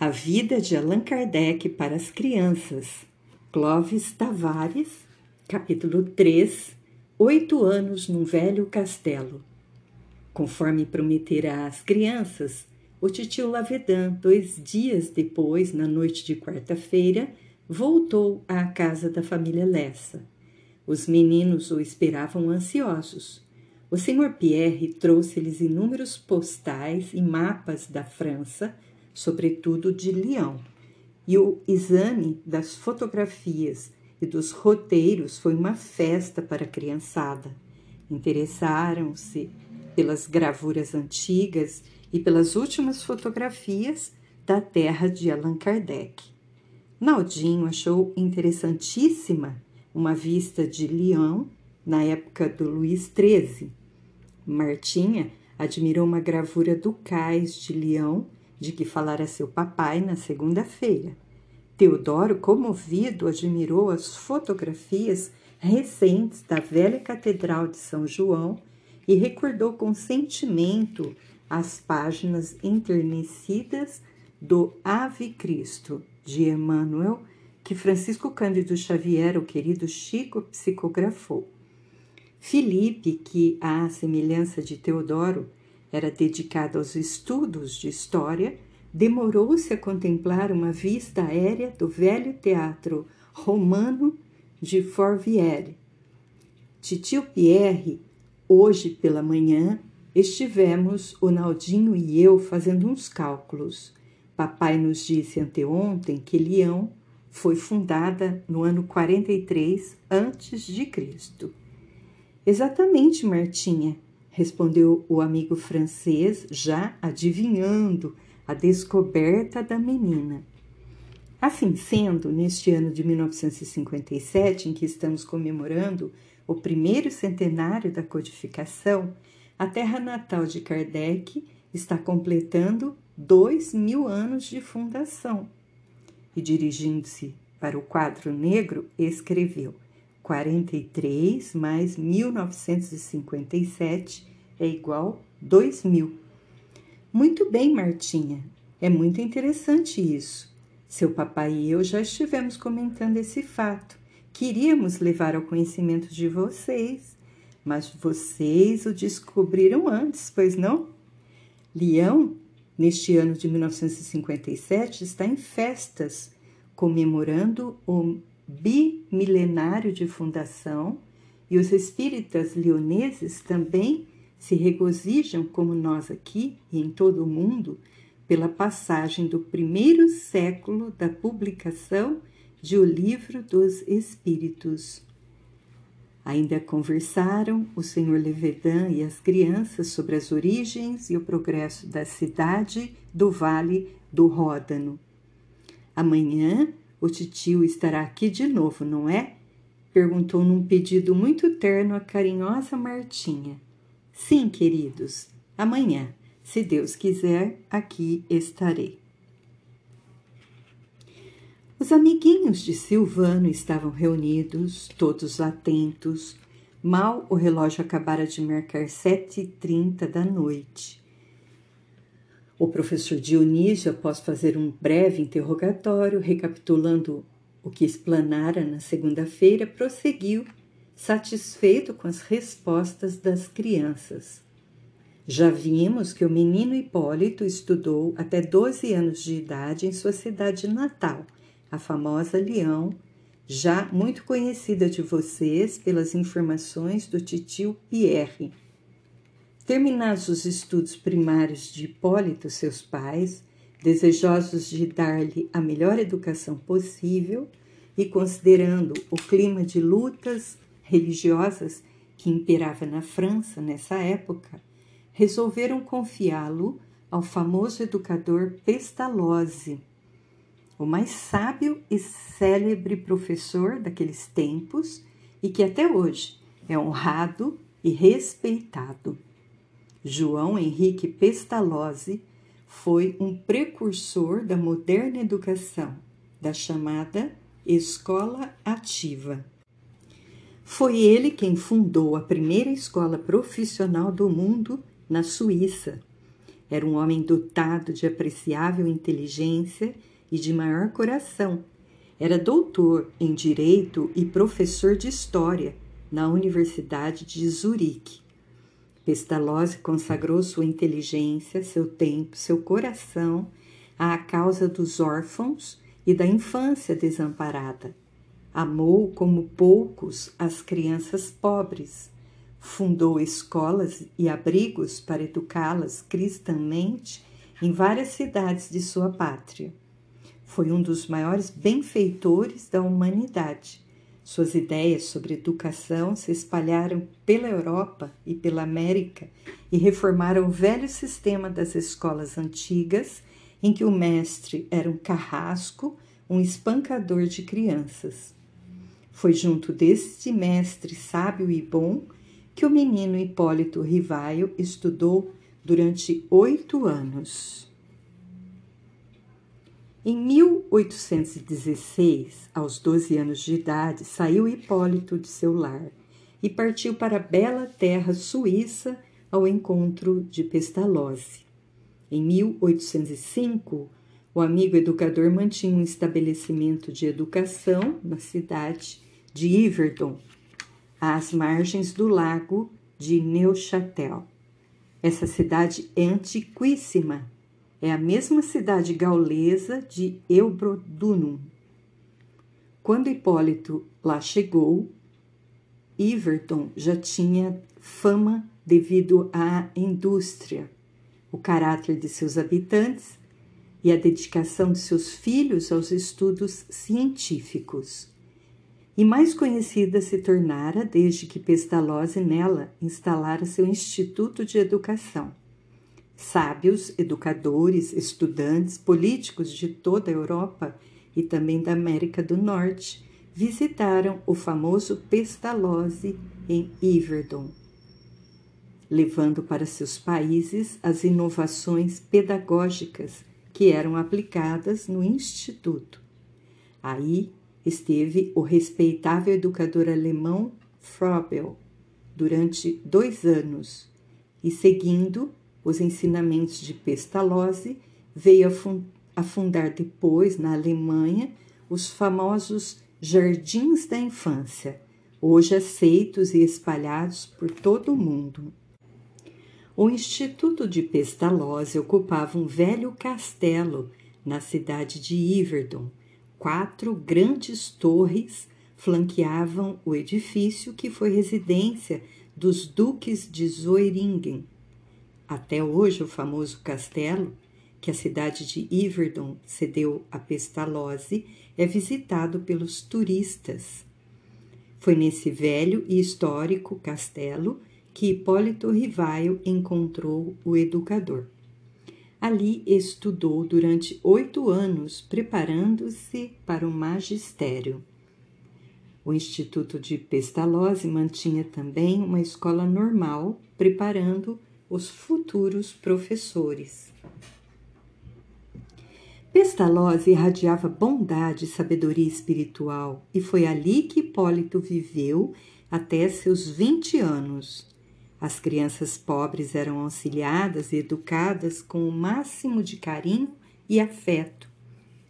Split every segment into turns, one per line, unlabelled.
A Vida de Allan Kardec para as Crianças, Clóvis Tavares, capítulo 3 Oito anos num velho castelo. Conforme prometera às crianças, o titio Lavedan, dois dias depois, na noite de quarta-feira, voltou à casa da família Lessa. Os meninos o esperavam ansiosos. O senhor Pierre trouxe-lhes inúmeros postais e mapas da França, sobretudo de Lyon, e o exame das fotografias e dos roteiros foi uma festa para a criançada. Interessaram-se pelas gravuras antigas e pelas últimas fotografias da terra de Allan Kardec. Naldinho achou interessantíssima uma vista de Lyon na época do Luís XIII. Martinha admirou uma gravura do cais de Lyon de que falara seu papai na segunda-feira. Teodoro, comovido, admirou as fotografias recentes da velha Catedral de São João e recordou com sentimento as páginas enternecidas do Ave Cristo de Emmanuel, que Francisco Cândido Xavier, o querido Chico, psicografou. Filipe, que, à semelhança de Teodoro, era dedicado aos estudos de história, demorou-se a contemplar uma vista aérea do velho teatro romano de Forviere. Titio Pierre, hoje pela manhã, estivemos, o Naldinho e eu, fazendo uns cálculos. Papai nos disse anteontem que Leão foi fundada no ano 43 antes de Cristo. Exatamente, Martinha, respondeu o amigo francês, já adivinhando a descoberta da menina. Assim sendo, neste ano de 1957, em que estamos comemorando o primeiro centenário da codificação, a terra natal de Kardec está completando dois mil anos de fundação. E dirigindo-se para o quadro negro, escreveu: 43 mais 1957 é igual 2000. Muito bem, Martinha. É muito interessante isso. Seu papai e eu já estivemos comentando esse fato. Queríamos levar ao conhecimento de vocês, mas vocês o descobriram antes, pois não? Leão, neste ano de 1957, está em festas, comemorando o bimilenário de fundação, e os espíritas leoneses também se regozijam, como nós aqui e em todo o mundo, pela passagem do primeiro século da publicação de O Livro dos Espíritos. Ainda conversaram o senhor Levedan e as crianças sobre as origens e o progresso da cidade do Vale do Ródano. Amanhã o titio estará aqui de novo, não é? Perguntou num pedido muito terno a carinhosa Martinha. Sim, queridos, amanhã, se Deus quiser, aqui estarei. Os amiguinhos de Silvano estavam reunidos, todos atentos. Mal o relógio acabara de marcar sete e trinta da noite. O professor Dionísio, após fazer um breve interrogatório, recapitulando o que explanara na segunda-feira, prosseguiu satisfeito com as respostas das crianças. Já vimos que o menino Hipólito estudou até 12 anos de idade em sua cidade natal, a famosa Leão, já muito conhecida de vocês pelas informações do titio Pierre. Terminados os estudos primários de Hipólito, seus pais, desejosos de dar-lhe a melhor educação possível e considerando o clima de lutas religiosas que imperava na França nessa época, resolveram confiá-lo ao famoso educador Pestalozzi, o mais sábio e célebre professor daqueles tempos e que até hoje é honrado e respeitado. João Henrique Pestalozzi foi um precursor da moderna educação, da chamada escola ativa. Foi ele quem fundou a primeira escola profissional do mundo na Suíça. Era um homem dotado de apreciável inteligência e de maior coração. Era doutor em direito e professor de história na Universidade de Zurique. Pestalozzi consagrou sua inteligência, seu tempo, seu coração à causa dos órfãos e da infância desamparada. Amou como poucos as crianças pobres. Fundou escolas e abrigos para educá-las cristãmente em várias cidades de sua pátria. Foi um dos maiores benfeitores da humanidade. Suas ideias sobre educação se espalharam pela Europa e pela América e reformaram o velho sistema das escolas antigas, em que o mestre era um carrasco, um espancador de crianças. Foi junto deste mestre sábio e bom que o menino Hipólito Rivaio estudou durante oito anos. Em 1816, aos 12 anos de idade, saiu Hipólito de seu lar e partiu para a bela terra suíça ao encontro de Pestalozzi. Em 1805, o amigo educador mantinha um estabelecimento de educação na cidade de Yverdon, às margens do lago de Neuchâtel. Essa cidade é antiquíssima é a mesma cidade gaulesa de Eubrodunum. Quando Hipólito lá chegou, Iverton já tinha fama devido à indústria, o caráter de seus habitantes e a dedicação de seus filhos aos estudos científicos. E mais conhecida se tornara desde que Pestalozzi nela instalara seu Instituto de Educação. Sábios, educadores, estudantes, políticos de toda a Europa e também da América do Norte visitaram o famoso Pestalozzi em Yverdon, levando para seus países as inovações pedagógicas que eram aplicadas no Instituto. Aí esteve o respeitável educador alemão Frobel durante dois anos e, seguindo os ensinamentos de Pestalozzi, veio a fundar depois, na Alemanha, os famosos Jardins da Infância, hoje aceitos e espalhados por todo o mundo. O Instituto de Pestalozzi ocupava um velho castelo na cidade de Yverdon. Quatro grandes torres flanqueavam o edifício que foi residência dos duques de Zoeringen até hoje, o famoso castelo, que a cidade de Yverdon cedeu a Pestalozzi, é visitado pelos turistas. Foi nesse velho e histórico castelo que Hipólito Rivaio encontrou o educador. Ali estudou durante oito anos, preparando-se para o magistério. O Instituto de Pestalozzi mantinha também uma escola normal, preparando os futuros professores. Pestalozzi irradiava bondade e sabedoria espiritual e foi ali que Hipólito viveu até seus 20 anos. As crianças pobres eram auxiliadas e educadas com o máximo de carinho e afeto.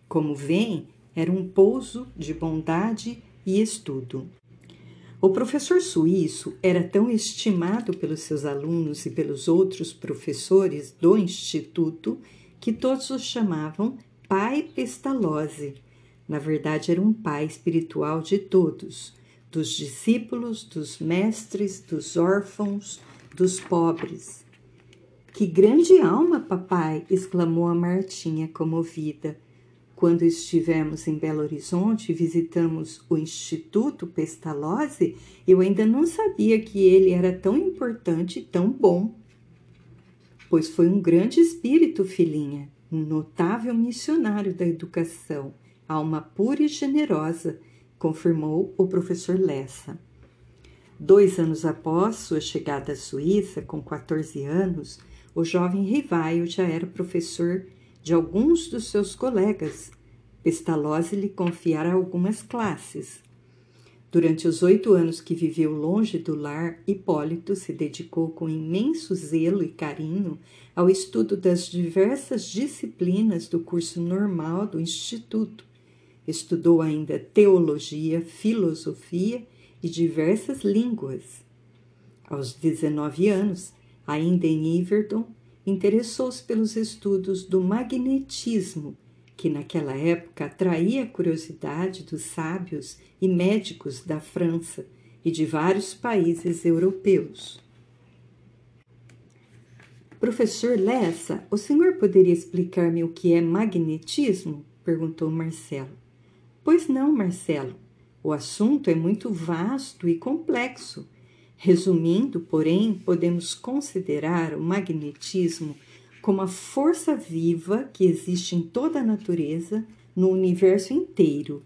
Como veem, era um pouso de bondade e estudo. O professor suíço era tão estimado pelos seus alunos e pelos outros professores do instituto que todos o chamavam Pai Pestalozzi. Na verdade, era um pai espiritual de todos, dos discípulos, dos mestres, dos órfãos, dos pobres. Que grande alma, papai! exclamou a Martinha comovida. Quando estivemos em Belo Horizonte e visitamos o Instituto Pestalozzi, eu ainda não sabia que ele era tão importante e tão bom. Pois foi um grande espírito, filhinha, um notável missionário da educação, alma pura e generosa, confirmou o professor Lessa. Dois anos após sua chegada à Suíça, com 14 anos, o jovem Rivaio já era professor de alguns dos seus colegas. Pestalozzi lhe confiara algumas classes. Durante os oito anos que viveu longe do lar, Hipólito se dedicou com imenso zelo e carinho ao estudo das diversas disciplinas do curso normal do Instituto. Estudou ainda teologia, filosofia e diversas línguas. Aos 19 anos, ainda em Iverdon, interessou-se pelos estudos do magnetismo que naquela época atraía a curiosidade dos sábios e médicos da França e de vários países europeus. Professor Lessa, o senhor poderia explicar-me o que é magnetismo? perguntou Marcelo. Pois não, Marcelo. O assunto é muito vasto e complexo. Resumindo, porém, podemos considerar o magnetismo como a força viva que existe em toda a natureza, no universo inteiro.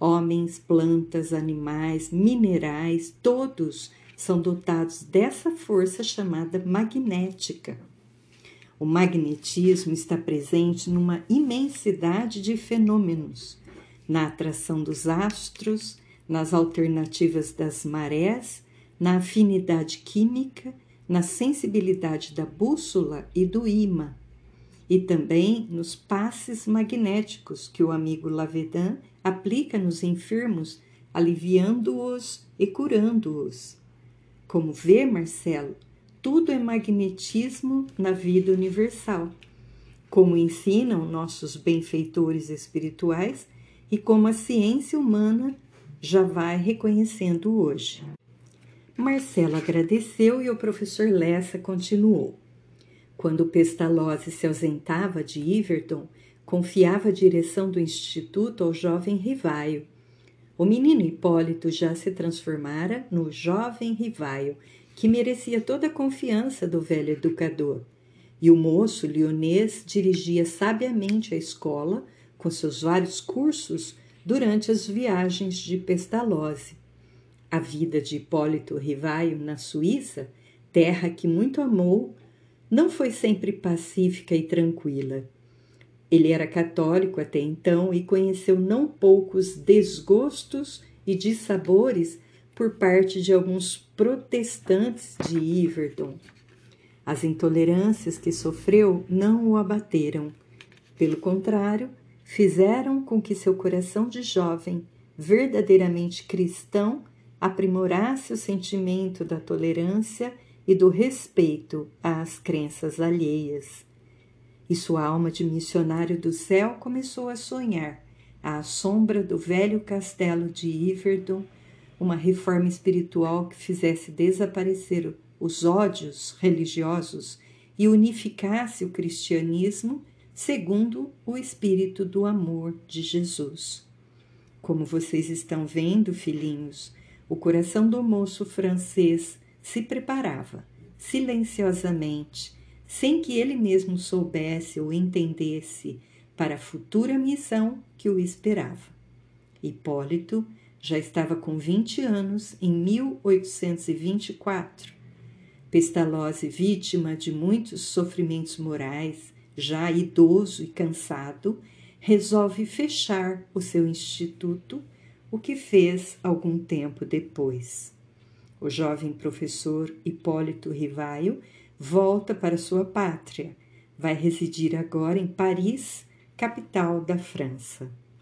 Homens, plantas, animais, minerais, todos são dotados dessa força chamada magnética. O magnetismo está presente numa imensidade de fenômenos, na atração dos astros, nas alternativas das marés, na afinidade química na sensibilidade da bússola e do ímã, e também nos passes magnéticos que o amigo Lavedan aplica nos enfermos, aliviando-os e curando-os. Como vê, Marcelo, tudo é magnetismo na vida universal, como ensinam nossos benfeitores espirituais e como a ciência humana já vai reconhecendo hoje. Marcelo agradeceu e o professor Lessa continuou. Quando Pestalozzi se ausentava de Iverton, confiava a direção do instituto ao jovem Rivaio. O menino Hipólito já se transformara no jovem Rivaio, que merecia toda a confiança do velho educador. E o moço lionês dirigia sabiamente a escola com seus vários cursos durante as viagens de Pestalozzi. A vida de Hipólito Rivaio na Suíça, terra que muito amou, não foi sempre pacífica e tranquila. Ele era católico até então e conheceu não poucos desgostos e dissabores por parte de alguns protestantes de Iverdon. As intolerâncias que sofreu não o abateram. Pelo contrário, fizeram com que seu coração de jovem, verdadeiramente cristão, aprimorasse o sentimento da tolerância e do respeito às crenças alheias. E sua alma de missionário do céu começou a sonhar, à sombra do velho castelo de Iverdon, uma reforma espiritual que fizesse desaparecer os ódios religiosos e unificasse o cristianismo segundo o espírito do amor de Jesus. Como vocês estão vendo, filhinhos, o coração do moço francês se preparava, silenciosamente, sem que ele mesmo soubesse ou entendesse, para a futura missão que o esperava. Hipólito já estava com 20 anos em 1824. Pestalozzi, vítima de muitos sofrimentos morais, já idoso e cansado, resolve fechar o seu instituto o que fez algum tempo depois. O jovem professor Hipólito Rivaio volta para sua pátria. Vai residir agora em Paris, capital da França.